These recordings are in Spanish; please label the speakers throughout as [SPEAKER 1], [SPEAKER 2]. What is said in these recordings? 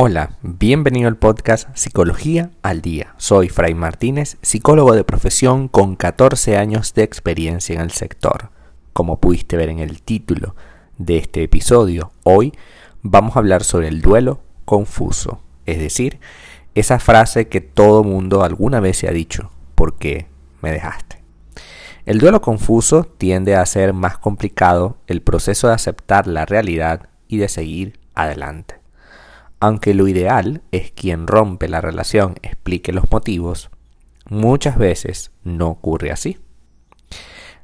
[SPEAKER 1] Hola, bienvenido al podcast Psicología al Día. Soy Fray Martínez, psicólogo de profesión con 14 años de experiencia en el sector. Como pudiste ver en el título de este episodio, hoy vamos a hablar sobre el duelo confuso, es decir, esa frase que todo mundo alguna vez se ha dicho, ¿por qué me dejaste? El duelo confuso tiende a hacer más complicado el proceso de aceptar la realidad y de seguir adelante. Aunque lo ideal es quien rompe la relación explique los motivos, muchas veces no ocurre así.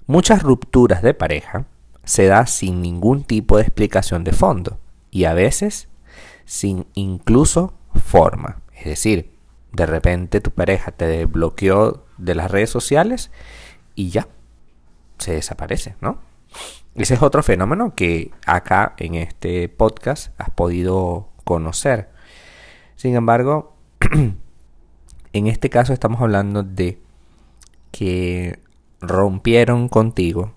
[SPEAKER 1] Muchas rupturas de pareja se da sin ningún tipo de explicación de fondo y a veces sin incluso forma. Es decir, de repente tu pareja te desbloqueó de las redes sociales y ya se desaparece, ¿no? Ese es otro fenómeno que acá en este podcast has podido conocer. Sin embargo, en este caso estamos hablando de que rompieron contigo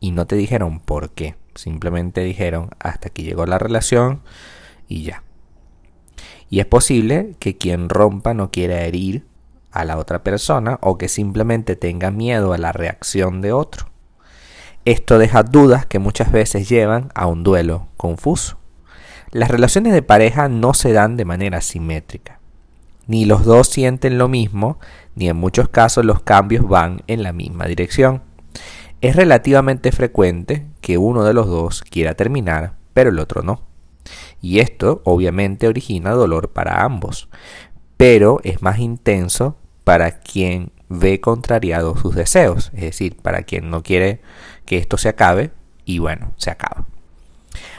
[SPEAKER 1] y no te dijeron por qué. Simplemente dijeron hasta que llegó la relación y ya. Y es posible que quien rompa no quiera herir a la otra persona o que simplemente tenga miedo a la reacción de otro. Esto deja dudas que muchas veces llevan a un duelo confuso. Las relaciones de pareja no se dan de manera simétrica. Ni los dos sienten lo mismo, ni en muchos casos los cambios van en la misma dirección. Es relativamente frecuente que uno de los dos quiera terminar, pero el otro no. Y esto obviamente origina dolor para ambos, pero es más intenso para quien ve contrariados sus deseos, es decir, para quien no quiere que esto se acabe y bueno, se acaba.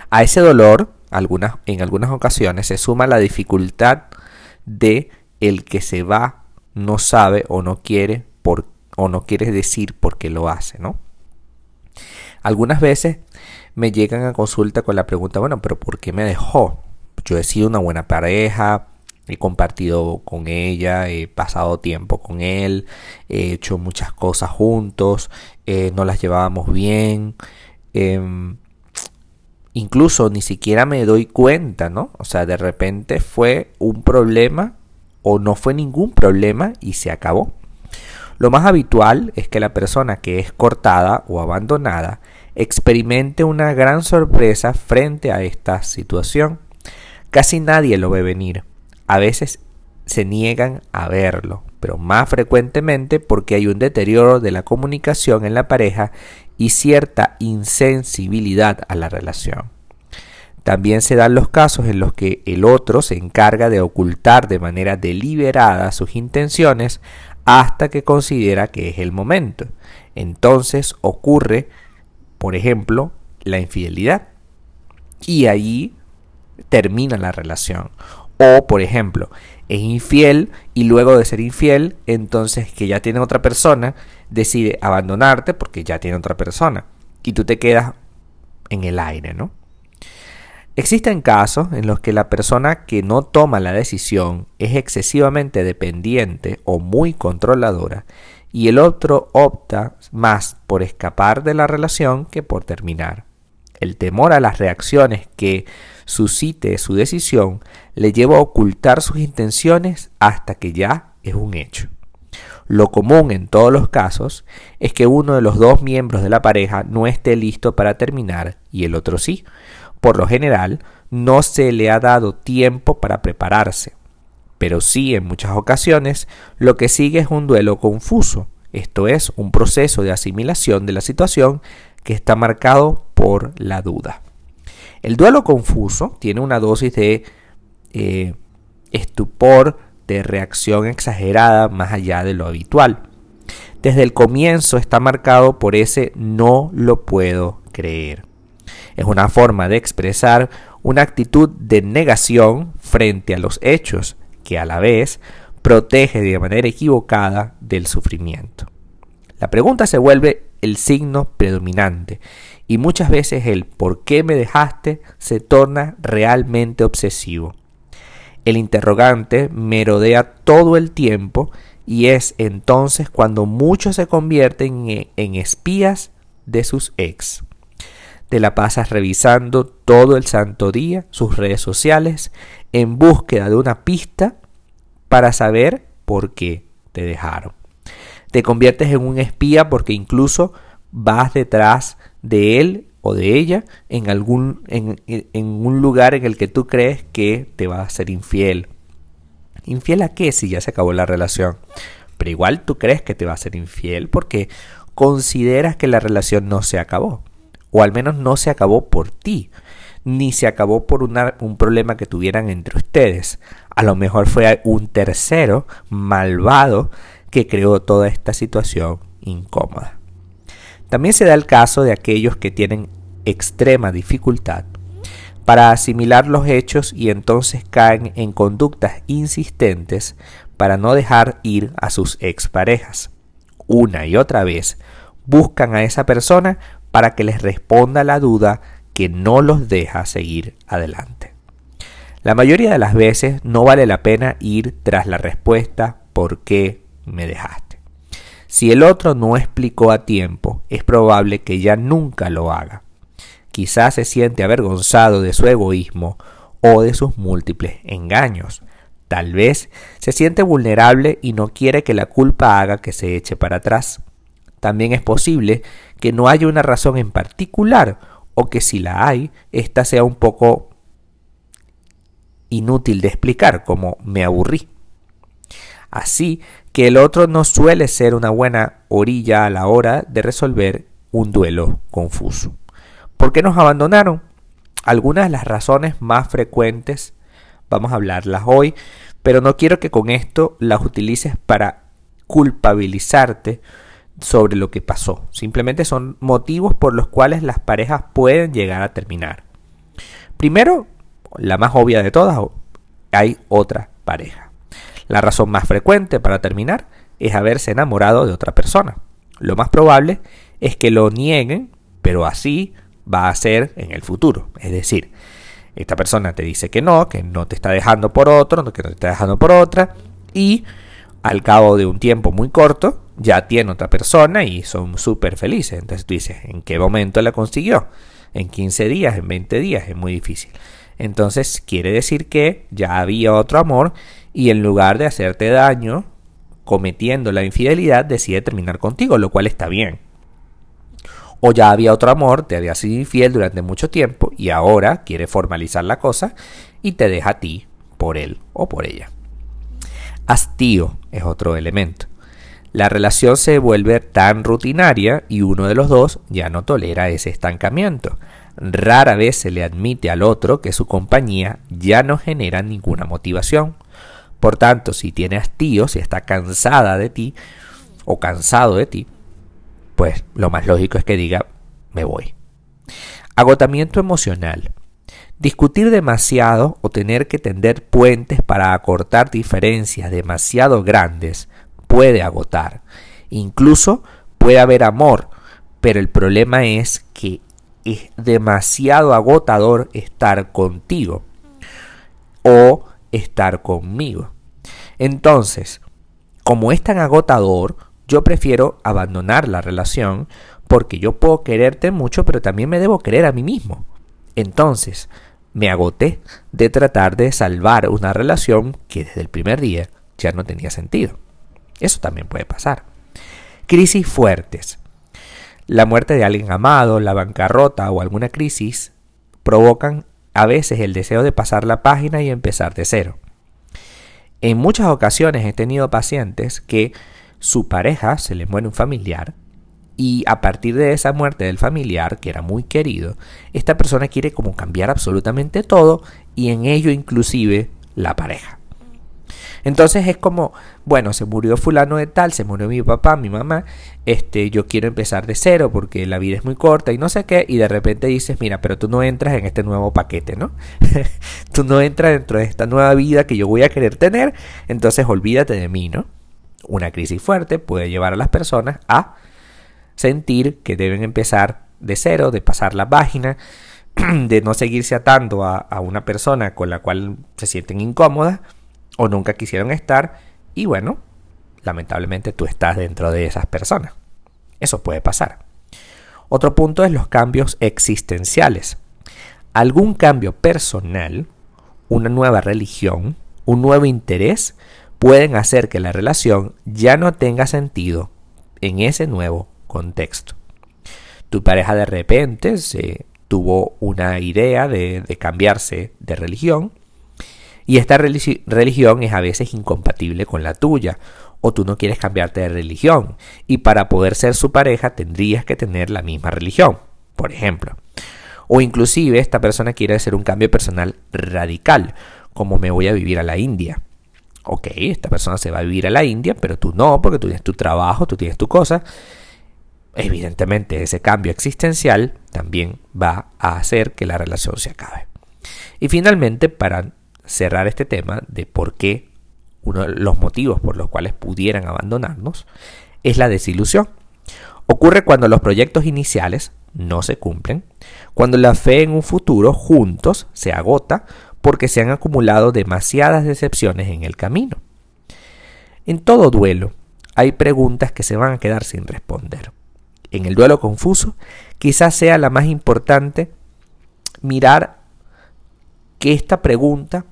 [SPEAKER 1] A ese dolor en algunas ocasiones se suma la dificultad de el que se va no sabe o no quiere por, o no quiere decir por qué lo hace, ¿no? Algunas veces me llegan a consulta con la pregunta, bueno, pero ¿por qué me dejó? Yo he sido una buena pareja, he compartido con ella, he pasado tiempo con él, he hecho muchas cosas juntos, eh, no las llevábamos bien. Em, incluso ni siquiera me doy cuenta, ¿no? O sea, de repente fue un problema o no fue ningún problema y se acabó. Lo más habitual es que la persona que es cortada o abandonada experimente una gran sorpresa frente a esta situación. Casi nadie lo ve venir. A veces se niegan a verlo, pero más frecuentemente porque hay un deterioro de la comunicación en la pareja y cierta insensibilidad a la relación. También se dan los casos en los que el otro se encarga de ocultar de manera deliberada sus intenciones hasta que considera que es el momento. Entonces ocurre, por ejemplo, la infidelidad. Y allí termina la relación. O, por ejemplo, es infiel y luego de ser infiel, entonces que ya tiene otra persona, decide abandonarte porque ya tiene otra persona. Y tú te quedas en el aire, ¿no? Existen casos en los que la persona que no toma la decisión es excesivamente dependiente o muy controladora y el otro opta más por escapar de la relación que por terminar. El temor a las reacciones que suscite su decisión le lleva a ocultar sus intenciones hasta que ya es un hecho. Lo común en todos los casos es que uno de los dos miembros de la pareja no esté listo para terminar y el otro sí. Por lo general, no se le ha dado tiempo para prepararse. Pero sí, en muchas ocasiones, lo que sigue es un duelo confuso, esto es, un proceso de asimilación de la situación que está marcado por la duda. El duelo confuso tiene una dosis de eh, estupor, de reacción exagerada más allá de lo habitual. Desde el comienzo está marcado por ese no lo puedo creer. Es una forma de expresar una actitud de negación frente a los hechos que a la vez protege de manera equivocada del sufrimiento. La pregunta se vuelve el signo predominante y muchas veces el por qué me dejaste se torna realmente obsesivo. El interrogante merodea todo el tiempo y es entonces cuando muchos se convierten en espías de sus ex. te la pasas revisando todo el santo día sus redes sociales en búsqueda de una pista para saber por qué te dejaron. Te conviertes en un espía porque incluso vas detrás de él o de ella en algún en, un lugar en el que tú crees que te va a ser infiel. ¿Infiel a qué si ya se acabó la relación? Pero igual tú crees que te va a ser infiel porque consideras que la relación no se acabó. O al menos no se acabó por ti. Ni se acabó por un problema que tuvieran entre ustedes. A lo mejor fue un tercero malvado que creó toda esta situación incómoda. También se da el caso de aquellos que tienen extrema dificultad para asimilar los hechos y entonces caen en conductas insistentes para no dejar ir a sus exparejas. Una y otra vez buscan a esa persona para que les responda la duda que no los deja seguir adelante. La mayoría de las veces no vale la pena ir tras la respuesta ¿por qué me dejaste? Si el otro no explicó a tiempo, es probable que ya nunca lo haga. Quizás se siente avergonzado de su egoísmo o de sus múltiples engaños. Tal vez se siente vulnerable y no quiere que la culpa haga que se eche para atrás. También es posible que no haya una razón en particular o que si la hay, ésta sea un poco inútil de explicar, como me aburrí. Así que el otro no suele ser una buena orilla a la hora de resolver un duelo confuso. ¿Por qué nos abandonaron? Algunas de las razones más frecuentes vamos a hablarlas hoy, pero no quiero que con esto las utilices para culpabilizarte sobre lo que pasó. Simplemente son motivos por los cuales las parejas pueden llegar a terminar. Primero, la más obvia de todas, hay otra pareja. La razón más frecuente para terminar es haberse enamorado de otra persona. Lo más probable es que lo nieguen, pero así va a ser en el futuro. Es decir, esta persona te dice que no, que no te está dejando por otro, que no te está dejando por otra, y al cabo de un tiempo muy corto ya tiene otra persona y son súper felices. Entonces tú dices, ¿en qué momento la consiguió? En 15 días, en 20 días, es muy difícil. Entonces quiere decir que ya había otro amor y en lugar de hacerte daño cometiendo la infidelidad decide terminar contigo, lo cual está bien o ya había otro amor, te había sido infiel durante mucho tiempo y ahora quiere formalizar la cosa y te deja a ti por él o por ella. Hastío es otro elemento. La relación se vuelve tan rutinaria y uno de los dos ya no tolera ese estancamiento. Rara vez se le admite al otro que su compañía ya no genera ninguna motivación. Por tanto, si tiene hastío, si está cansada de ti o cansado de ti, pues lo más lógico es que diga, me voy. Agotamiento emocional. Discutir demasiado o tener que tender puentes para acortar diferencias demasiado grandes puede agotar. Incluso puede haber amor, pero el problema es que es demasiado agotador estar contigo o estar conmigo. Entonces, como es tan agotador, yo prefiero abandonar la relación porque yo puedo quererte mucho, pero también me debo querer a mí mismo. Entonces, me agoté de tratar de salvar una relación que desde el primer día ya no tenía sentido. Eso también puede pasar. Crisis fuertes. La muerte de alguien amado, la bancarrota o alguna crisis provocan a veces el deseo de pasar la página y empezar de cero. En muchas ocasiones he tenido pacientes que su pareja se le muere un familiar y a partir de esa muerte del familiar, que era muy querido, esta persona quiere como cambiar absolutamente todo y en ello inclusive la pareja. Entonces es como, bueno, se murió fulano de tal, se murió mi papá, mi mamá, este, yo quiero empezar de cero porque la vida es muy corta y no sé qué, y de repente dices, mira, pero tú no entras en este nuevo paquete, ¿no? tú no entras dentro de esta nueva vida que yo voy a querer tener, entonces olvídate de mí, ¿no? Una crisis fuerte puede llevar a las personas a sentir que deben empezar de cero, de pasar la página, de no seguirse atando a, una persona con la cual se sienten incómodas o nunca quisieron estar y bueno, lamentablemente tú estás dentro de esas personas. Eso puede pasar. Otro punto es los cambios existenciales. Algún cambio personal, una nueva religión, un nuevo interés pueden hacer que la relación ya no tenga sentido en ese nuevo contexto. Tu pareja de repente se tuvo una idea de, cambiarse de religión y esta religión es a veces incompatible con la tuya o tú no quieres cambiarte de religión y para poder ser su pareja tendrías que tener la misma religión, por ejemplo. O inclusive esta persona quiere hacer un cambio personal radical, como me voy a vivir a la India. Ok, esta persona se va a vivir a la India, pero tú no, porque tú tienes tu trabajo, tú tienes tu cosa. Evidentemente ese cambio existencial también va a hacer que la relación se acabe. Y finalmente, para cerrar este tema de por qué uno de los motivos por los cuales pudieran abandonarnos es la desilusión. Ocurre cuando los proyectos iniciales no se cumplen, cuando la fe en un futuro juntos se agota porque se han acumulado demasiadas decepciones en el camino. En todo duelo hay preguntas que se van a quedar sin responder. En el duelo confuso quizás sea la más importante mirar que esta pregunta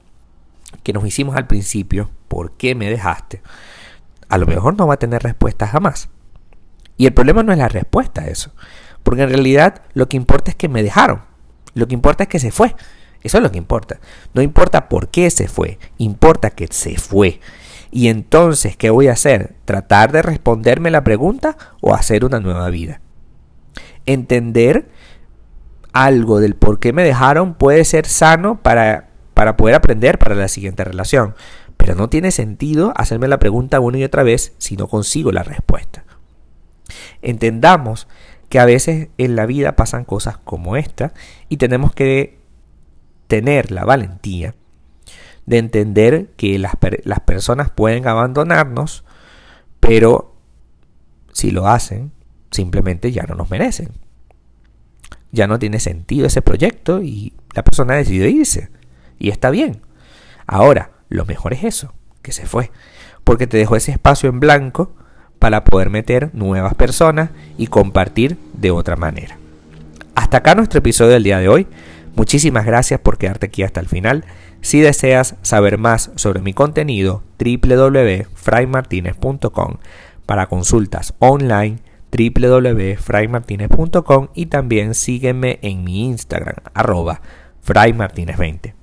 [SPEAKER 1] que nos hicimos al principio, ¿por qué me dejaste? A lo mejor no va a tener respuesta jamás. Y el problema no es la respuesta a eso, porque en realidad lo que importa es que me dejaron, lo que importa es que se fue, eso es lo que importa. No importa por qué se fue, importa que se fue. Y entonces, ¿qué voy a hacer? ¿Tratar de responderme la pregunta o hacer una nueva vida? Entender algo del por qué me dejaron puede ser sano para para poder aprender para la siguiente relación. Pero no tiene sentido hacerme la pregunta una y otra vez si no consigo la respuesta. Entendamos que a veces en la vida pasan cosas como esta y tenemos que tener la valentía de entender que las, las personas pueden abandonarnos, pero si lo hacen, simplemente ya no nos merecen. Ya no tiene sentido ese proyecto y la persona decidió irse. Y está bien. Ahora, lo mejor es eso, que se fue. Porque te dejó ese espacio en blanco para poder meter nuevas personas y compartir de otra manera. Hasta acá nuestro episodio del día de hoy. Muchísimas gracias por quedarte aquí hasta el final. Si deseas saber más sobre mi contenido, www.fraymartinez.com para consultas online www.fraymartinez.com y también sígueme en mi Instagram arroba fraymartinez20.